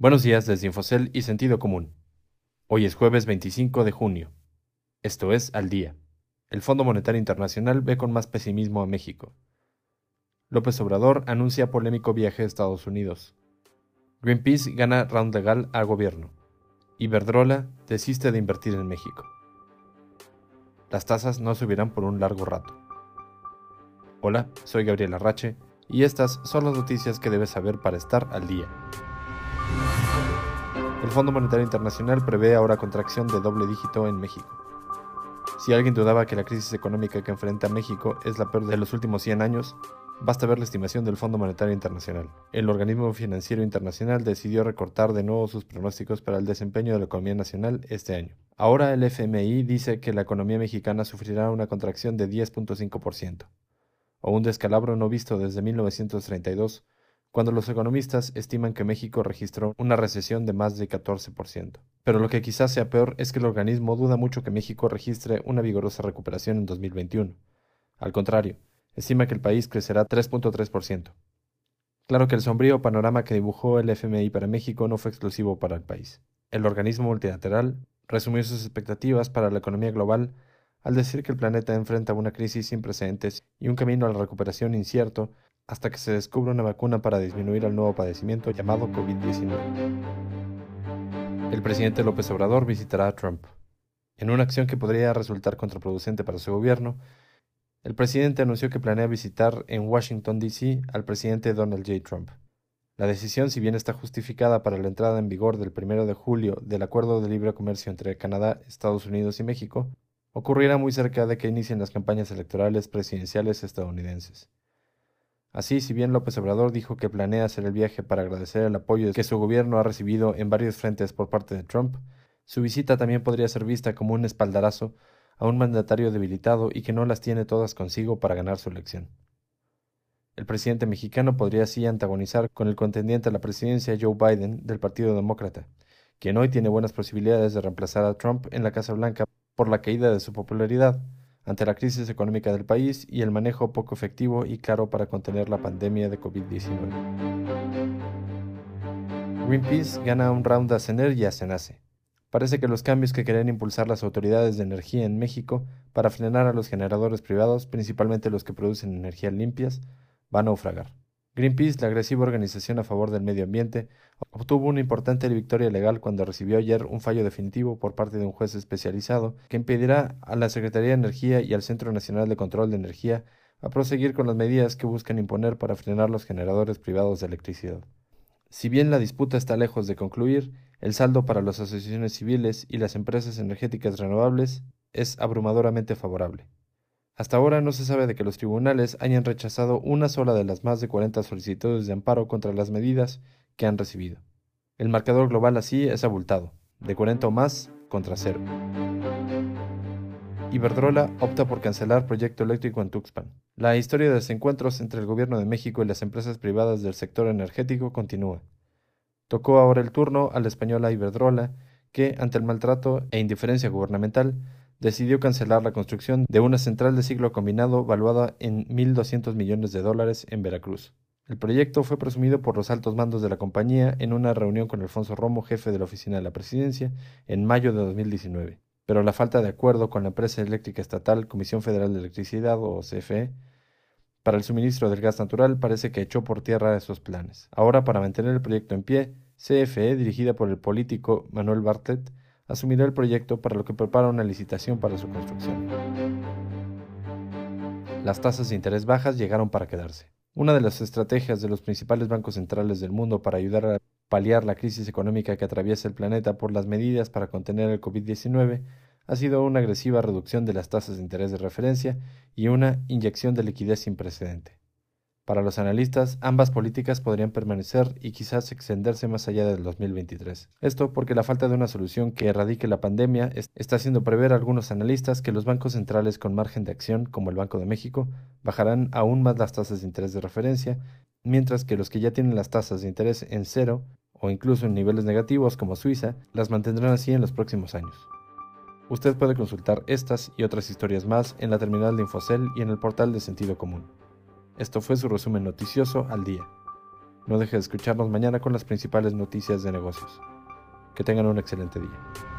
Buenos días desde Infocel y Sentido Común. Hoy es jueves 25 de junio. Esto es Al Día. El Fondo Monetario Internacional ve con más pesimismo a México. López Obrador anuncia polémico viaje a Estados Unidos. Greenpeace gana round legal al gobierno. Iberdrola desiste de invertir en México. Las tasas no subirán por un largo rato. Hola, soy Gabriel Arrache y estas son las noticias que debes saber para estar al día. Fondo Monetario Internacional prevé ahora contracción de doble dígito en México. Si alguien dudaba que la crisis económica que enfrenta México es la peor de los últimos 100 años, basta ver la estimación del Fondo Monetario Internacional. El organismo financiero internacional decidió recortar de nuevo sus pronósticos para el desempeño de la economía nacional este año. Ahora el FMI dice que la economía mexicana sufrirá una contracción de 10.5%, o un descalabro no visto desde 1932 cuando los economistas estiman que México registró una recesión de más de 14%. Pero lo que quizás sea peor es que el organismo duda mucho que México registre una vigorosa recuperación en 2021. Al contrario, estima que el país crecerá 3.3%. Claro que el sombrío panorama que dibujó el FMI para México no fue exclusivo para el país. El organismo multilateral resumió sus expectativas para la economía global al decir que el planeta enfrenta una crisis sin precedentes y un camino a la recuperación incierto hasta que se descubra una vacuna para disminuir el nuevo padecimiento llamado COVID-19. El presidente López Obrador visitará a Trump. En una acción que podría resultar contraproducente para su gobierno, el presidente anunció que planea visitar en Washington, D.C. al presidente Donald J. Trump. La decisión, si bien está justificada para la entrada en vigor del 1 de julio del Acuerdo de Libre Comercio entre Canadá, Estados Unidos y México, ocurrirá muy cerca de que inicien las campañas electorales presidenciales estadounidenses. Así, si bien López Obrador dijo que planea hacer el viaje para agradecer el apoyo que su gobierno ha recibido en varios frentes por parte de Trump, su visita también podría ser vista como un espaldarazo a un mandatario debilitado y que no las tiene todas consigo para ganar su elección. El presidente mexicano podría así antagonizar con el contendiente a la presidencia Joe Biden del Partido Demócrata, quien hoy tiene buenas posibilidades de reemplazar a Trump en la Casa Blanca por la caída de su popularidad, ante la crisis económica del país y el manejo poco efectivo y claro para contener la pandemia de COVID-19. Greenpeace gana un round a CENER y a CENACE. Parece que los cambios que querían impulsar las autoridades de energía en México para frenar a los generadores privados, principalmente los que producen energías limpias, van a naufragar. Greenpeace, la agresiva organización a favor del medio ambiente, obtuvo una importante victoria legal cuando recibió ayer un fallo definitivo por parte de un juez especializado que impedirá a la Secretaría de Energía y al Centro Nacional de Control de Energía a proseguir con las medidas que buscan imponer para frenar los generadores privados de electricidad. Si bien la disputa está lejos de concluir, el saldo para las asociaciones civiles y las empresas energéticas renovables es abrumadoramente favorable. Hasta ahora no se sabe de que los tribunales hayan rechazado una sola de las más de 40 solicitudes de amparo contra las medidas que han recibido. El marcador global así es abultado, de 40 o más contra cero. Iberdrola opta por cancelar proyecto eléctrico en Tuxpan. La historia de desencuentros entre el gobierno de México y las empresas privadas del sector energético continúa. Tocó ahora el turno a la española Iberdrola, que, ante el maltrato e indiferencia gubernamental, decidió cancelar la construcción de una central de ciclo combinado valuada en 1.200 millones de dólares en Veracruz. El proyecto fue presumido por los altos mandos de la compañía en una reunión con Alfonso Romo, jefe de la oficina de la presidencia, en mayo de 2019. Pero la falta de acuerdo con la empresa eléctrica estatal Comisión Federal de Electricidad o CFE para el suministro del gas natural parece que echó por tierra esos planes. Ahora, para mantener el proyecto en pie, CFE, dirigida por el político Manuel Bartlett, asumirá el proyecto para lo que prepara una licitación para su construcción. Las tasas de interés bajas llegaron para quedarse. Una de las estrategias de los principales bancos centrales del mundo para ayudar a paliar la crisis económica que atraviesa el planeta por las medidas para contener el COVID-19 ha sido una agresiva reducción de las tasas de interés de referencia y una inyección de liquidez sin precedente. Para los analistas, ambas políticas podrían permanecer y quizás extenderse más allá del 2023. Esto porque la falta de una solución que erradique la pandemia está haciendo prever a algunos analistas que los bancos centrales con margen de acción, como el Banco de México, bajarán aún más las tasas de interés de referencia, mientras que los que ya tienen las tasas de interés en cero o incluso en niveles negativos como Suiza, las mantendrán así en los próximos años. Usted puede consultar estas y otras historias más en la terminal de Infocel y en el portal de Sentido Común. Esto fue su resumen noticioso al día. No deje de escucharnos mañana con las principales noticias de negocios. Que tengan un excelente día.